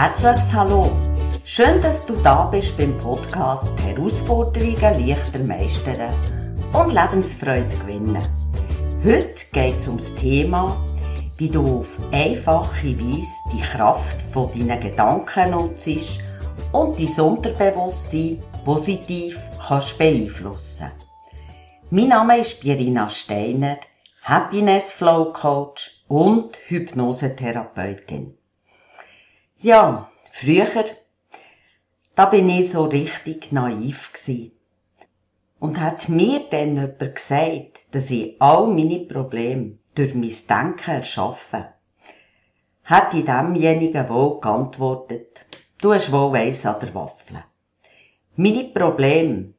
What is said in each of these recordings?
herzliches Hallo. Schön, dass du da bist beim Podcast Herausforderungen leichter meistern und Lebensfreude gewinnen. Heute geht es ums Thema, wie du auf einfache Weise die Kraft von deinen Gedanken nutzt und dein Unterbewusstsein positiv kannst beeinflussen. Mein Name ist Birina Steiner, Happiness Flow Coach und Hypnosetherapeutin. Ja, früher, da bin ich so richtig naiv gsi. Und hat mir dann jemand gesagt, dass ich all meine Probleme durch mein Denken erschaffen, hat ich demjenigen wohl geantwortet, du hast wohl Weiss an der Waffel. Meine Probleme,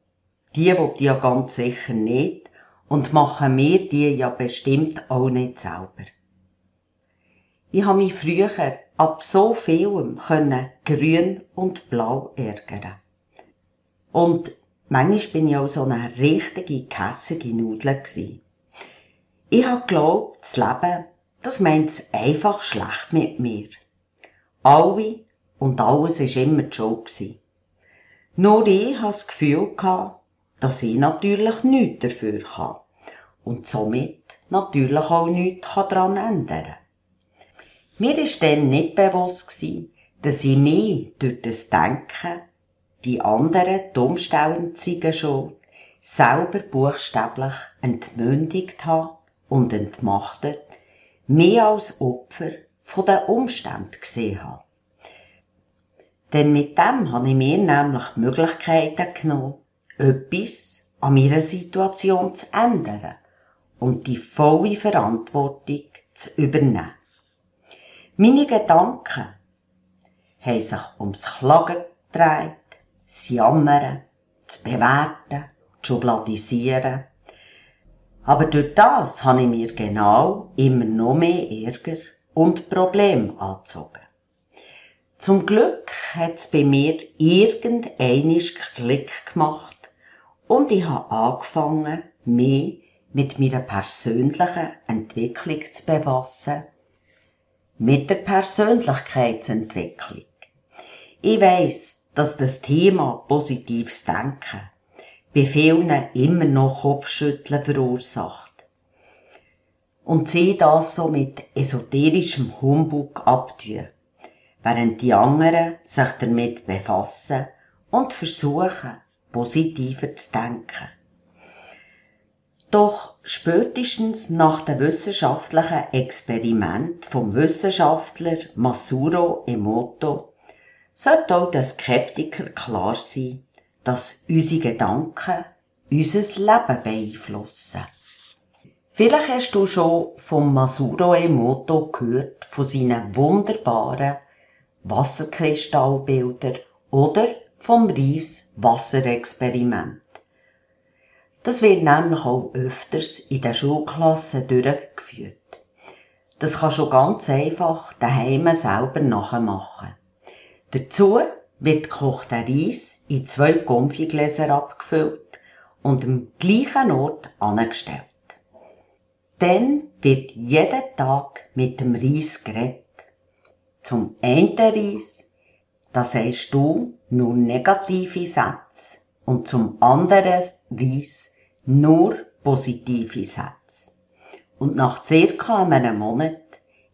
die will ich ja ganz sicher nicht und machen mir die ja bestimmt auch nicht selber. Ich habe mich früher ab so vielem können grün und blau ärgern. Und manchmal bin ich auch so eine richtige kässige Nudel gewesen. Ich habe geglaubt, das Leben, das meint's einfach schlecht mit mir. Alle und alles war immer die Schuld. Nur ich hatte das Gefühl, dass ich natürlich nichts dafür kann und somit natürlich auch nichts daran ändern kann. Mir war dann nicht bewusst, dass ich mich durch das Denken, die anderen, die Umstände schon, selber buchstäblich entmündigt habe und entmachtet, mehr als Opfer von den Umständen gesehen habe. Denn mit dem habe ich mir nämlich die Möglichkeiten genommen, etwas an meiner Situation zu ändern und die volle Verantwortung zu übernehmen. Meine Gedanken haben sich ums Klagen gedreht, das Jammern, zu bewerten, zu schubladisieren. Aber durch das habe ich mir genau immer noch mehr Ärger und Probleme angezogen. Zum Glück hat es bei mir irgendeinisch Klick gemacht und ich habe angefangen, mich mit meiner persönlichen Entwicklung zu befassen mit der Persönlichkeitsentwicklung. Ich weiss, dass das Thema positives Denken bei vielen immer noch Kopfschütteln verursacht. Und sie das so mit esoterischem Humbug abtun, während die anderen sich damit befassen und versuchen, positiver zu denken. Doch spätestens nach dem wissenschaftlichen Experiment vom Wissenschaftler Masuro Emoto sollte auch den Skeptiker klar sein, dass unsere Gedanken unser Leben beeinflussen. Vielleicht hast du schon von Masuro Emoto gehört, von seinen wunderbaren Wasserkristallbildern oder vom Reis-Wasserexperiment. Das wird nämlich auch öfters in den Schulklassen durchgeführt. Das kann schon ganz einfach daheim selber nachmachen. Dazu wird gekochter Reis in zwei Konfigläser abgefüllt und am gleichen Ort angestellt. Dann wird jeden Tag mit dem Reis geredet. Zum einen Reis, das heißt du, nur negative Sätze und zum anderen Reis nur positive Sätze. Und nach circa einem Monat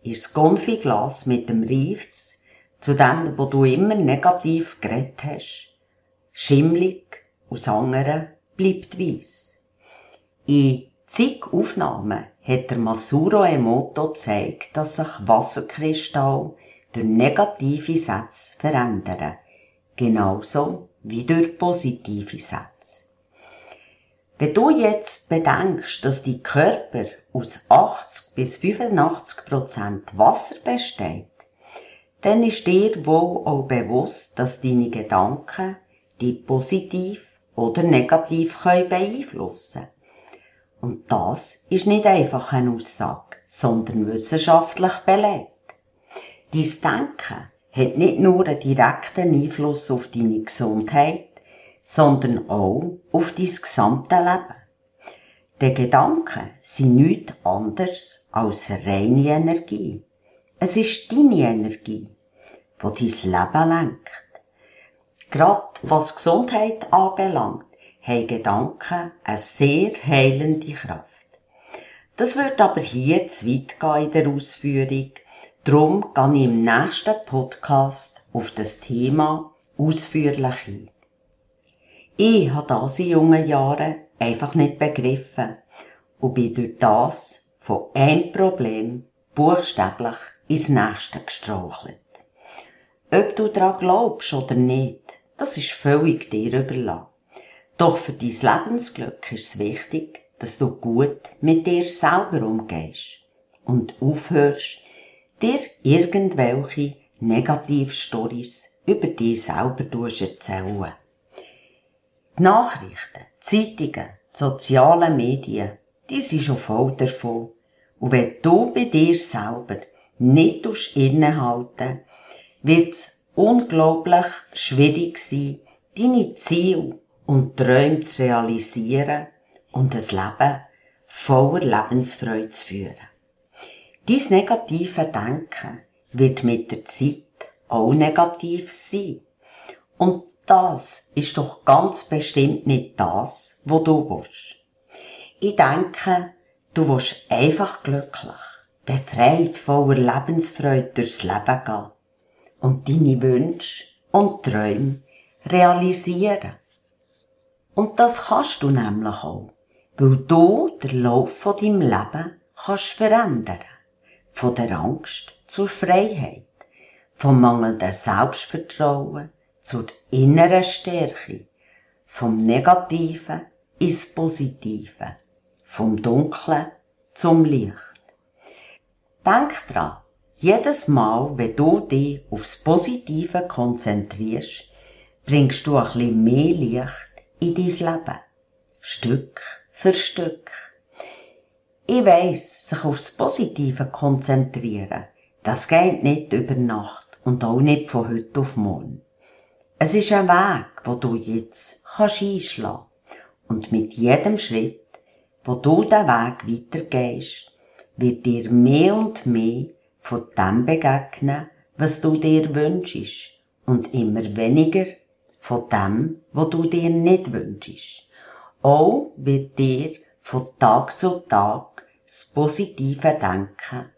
ist das Konfiglas mit dem Reis zu dem, wo du immer negativ geredet hast, schimmlig, aus anderen bleibt weiss. In zig Aufnahmen hat der Masuro Emoto gezeigt, dass sich Wasserkristall durch negative Sätze verändern. Genauso wie durch positive Sätze. Wenn du jetzt bedenkst, dass die Körper aus 80 bis 85 Prozent Wasser besteht, dann ist dir wohl auch bewusst, dass deine Gedanken die positiv oder negativ können beeinflussen Und das ist nicht einfach eine Aussage, sondern wissenschaftlich belegt. Dein Denken hat nicht nur einen direkten Einfluss auf deine Gesundheit, sondern auch auf dein gesamte Leben. Die Gedanken sind nichts anderes als reine Energie. Es ist deine Energie. wo dein Leben lenkt. Gerade was Gesundheit anbelangt, haben Gedanken eine sehr heilende Kraft. Das wird aber hier zu weit gehen in der Ausführung. Darum gehe ich im nächsten Podcast auf das Thema ausführlich ein. Ich habe das in jungen Jahren einfach nicht begriffen und bin durch das von einem Problem buchstäblich ins nächste gestrauchelt. Ob du daran glaubst oder nicht, das ist völlig dir überlassen. Doch für dein Lebensglück ist es wichtig, dass du gut mit dir selber umgehst und aufhörst, dir irgendwelche Negativstories über dich selber zu erzählen. Die Nachrichten, Zeitungen, soziale Medien, die sind schon voll davon. Und wenn du bei dir selber nicht innehalten wird es unglaublich schwierig sein, deine Ziele und Träume zu realisieren und ein Leben voller Lebensfreude zu führen. Dies negative Denken wird mit der Zeit auch negativ sein. Und das ist doch ganz bestimmt nicht das, wo du willst. Ich denke, du willst einfach glücklich, befreit voller Lebensfreude durchs Leben gehen und deine Wünsche und Träume realisieren. Und das kannst du nämlich auch, weil du den Lauf von deinem Leben kannst verändern. Von der Angst zur Freiheit, vom mangelnden Selbstvertrauen zur inneren Stärke, vom Negativen ins Positive, vom Dunklen zum Licht. Denk dran, jedes Mal, wenn du dich aufs Positive konzentrierst, bringst du ein bisschen mehr Licht in dein Leben. Stück für Stück. Ich weiss, sich aufs Positive konzentrieren, das geht nicht über Nacht und auch nicht von heute auf morgen. Es ist ein Weg, wo du jetzt kannst einschlagen. Und mit jedem Schritt, wo du den Weg weitergehst, wird dir mehr und mehr von dem begegnen, was du dir wünschst und immer weniger von dem, wo du dir nicht wünschst. Auch wird dir von Tag zu Tag das positive Denken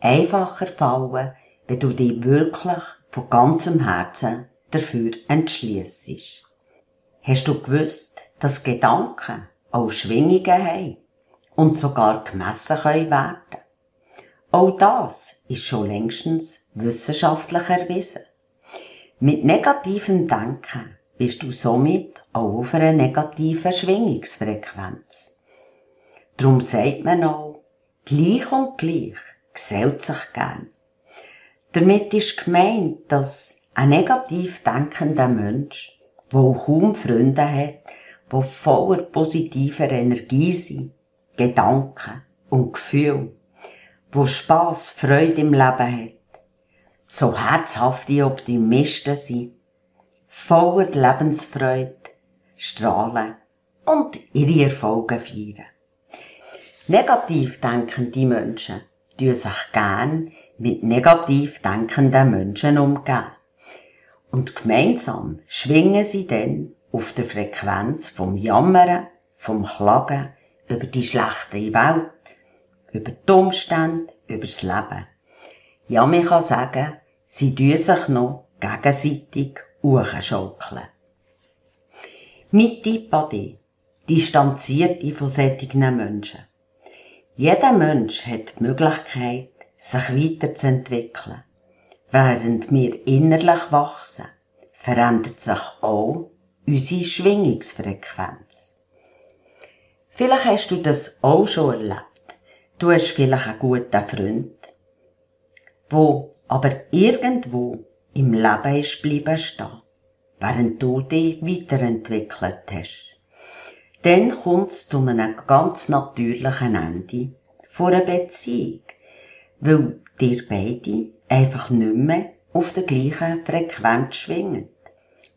einfacher fallen, wenn du dich wirklich von ganzem Herzen dafür entschliessest. Hast du gewusst, dass Gedanken auch Schwingungen haben und sogar gemessen können werden? Auch das ist schon längstens wissenschaftlich erwiesen. Mit negativem Denken bist du somit auch auf einer negativen Schwingungsfrequenz. Drum sagt man auch, gleich und gleich gesellt sich gern. Damit ist gemeint, dass ein negativ denkender Mensch, der kaum Freunde hat, der voller positiver Energie sind, Gedanken und Gefühle, wo Spass, Freude im Leben hat, so herzhafte Optimisten sind, voller Lebensfreude, strahlen und ihre Erfolge feiern. Negativ denkende Menschen tun sich gern mit negativ denkenden Menschen umgehen. Und gemeinsam schwingen sie dann auf der Frequenz vom Jammern, vom Klagen über die schlechte Welt, über die Umstände, über das Leben. Ja, man kann sagen, sie tun sich noch gegenseitig hochschaukeln. Mit Tipp distanziert dich von solchen Menschen. Jeder Mensch hat die Möglichkeit, sich weiterzuentwickeln. Während wir innerlich wachsen, verändert sich auch unsere Schwingungsfrequenz. Vielleicht hast du das auch schon erlebt. Du hast vielleicht einen guten Freund, wo aber irgendwo im Leben ist bleiben stehen, während du dich weiterentwickelt hast. Dann kommt es zu einem ganz natürlichen Ende von einer Beziehung, weil dir beide einfach nicht mehr auf der gleichen Frequenz schwingen,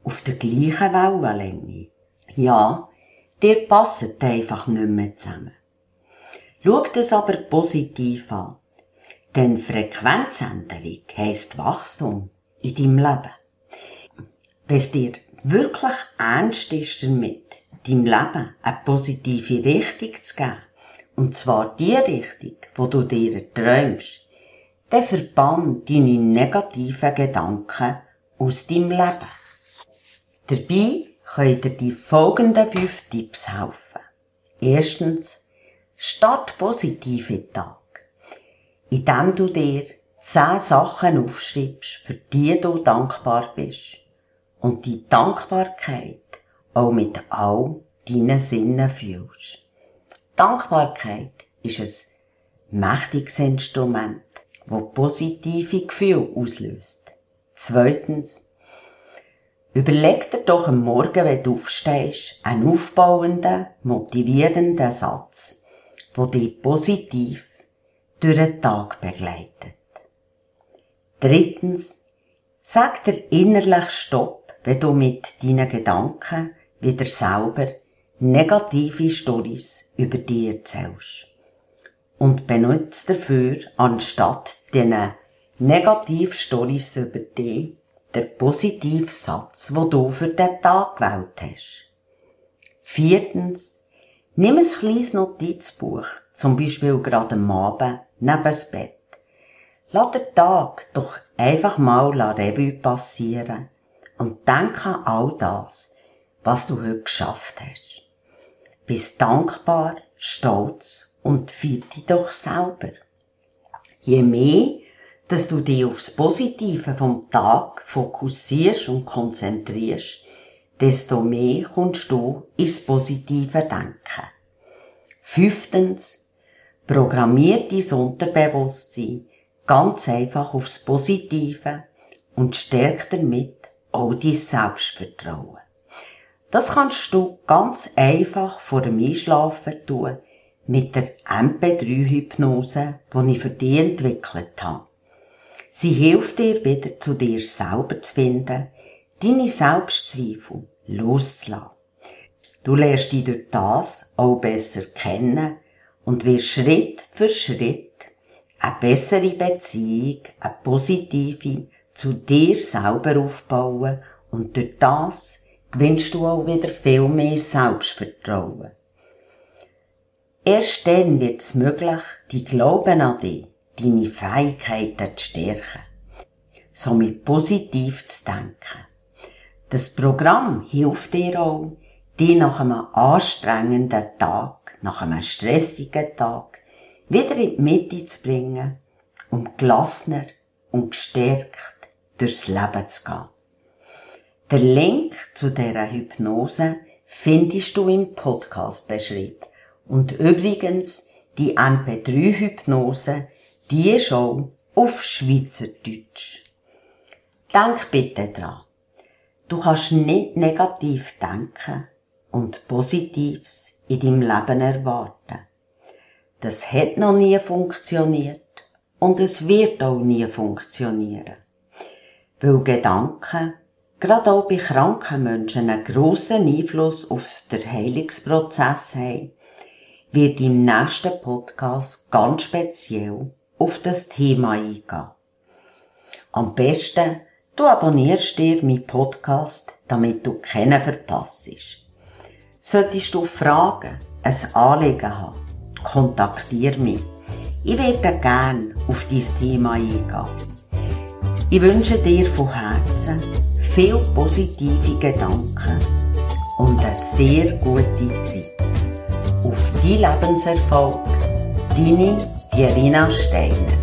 auf der gleichen Wellenlänge. Ja, dir passen einfach nicht mehr zusammen. Schau das aber positiv an. Denn Frequenzänderung heisst Wachstum in deinem Leben. Wenn es dir wirklich ernst ist damit, deinem Leben eine positive Richtung zu geben, und zwar die Richtung, wo du dir träumst, dann verbann deine negativen Gedanken aus deinem Leben. Dabei können dir die folgenden fünf Tipps helfen. Erstens, start positiv in Tag, indem du dir zehn Sachen aufschreibst, für die du dankbar bist und die Dankbarkeit auch mit all deinen Sinnen fühlst. Dankbarkeit ist ein mächtiges Instrument, das positive Gefühle auslöst. Zweitens, überleg dir doch am Morgen, wenn du aufstehst, einen aufbauenden, motivierenden Satz, der dich positiv durch den Tag begleitet. Drittens, sag dir innerlich Stopp wenn du mit deinen Gedanken wieder selber negative Stories über dich erzählst. Und benutzt dafür, anstatt diesen negative Stories über dich, den positiven Satz, wo du für den Tag gewählt hast. Viertens, nimm ein kleines Notizbuch, zum Beispiel gerade am Abend, neben das Bett. Lass den Tag doch einfach mal la Revue passieren und denk an all das, was du heute geschafft hast. Bist dankbar, stolz und fühl dich doch selber. Je mehr, dass du dich aufs Positive vom Tag fokussierst und konzentrierst, desto mehr kommst du ins positive Denken. Fünftens, programmier dein Unterbewusstsein ganz einfach aufs Positive und stärk damit auch dein Selbstvertrauen. Das kannst du ganz einfach vor dem Einschlafen tun mit der MP3-Hypnose, die ich für dich entwickelt habe. Sie hilft dir wieder zu dir selber zu finden, deine Selbstzweifel loszulassen. Du lernst dich durch das auch besser kennen und wirst Schritt für Schritt eine bessere Beziehung, eine positive zu dir selber aufbauen und durch das gewinnst du auch wieder viel mehr Selbstvertrauen. Erst dann wird es möglich, die Glauben an dich, deine Fähigkeiten zu stärken, somit positiv zu denken. Das Programm hilft dir auch, dich nach einem anstrengenden Tag, nach einem stressigen Tag, wieder in die Mitte zu bringen, um gelassener und gestärkt durchs Leben zu gehen. Der Link zu dieser Hypnose findest du im Podcast beschrieben. Und übrigens, die MP3-Hypnose, die ist auch auf Schweizerdeutsch. Denk bitte dran. Du kannst nicht negativ denken und Positives in deinem Leben erwarten. Das hat noch nie funktioniert und es wird auch nie funktionieren weil Gedanken, gerade auch bei kranken Menschen, einen grossen Einfluss auf den Heilungsprozess haben, wird im nächsten Podcast ganz speziell auf das Thema eingehen. Am besten, du abonnierst dir meinen Podcast, damit du keinen verpasst. Solltest du Fragen, ein Anliegen haben, kontaktiere mich. Ich werde gerne auf dieses Thema eingehen. Ich wünsche dir von Herzen viel positive Gedanken und eine sehr gute Zeit. Auf dein Lebenserfolg, deine Pierina Steiner.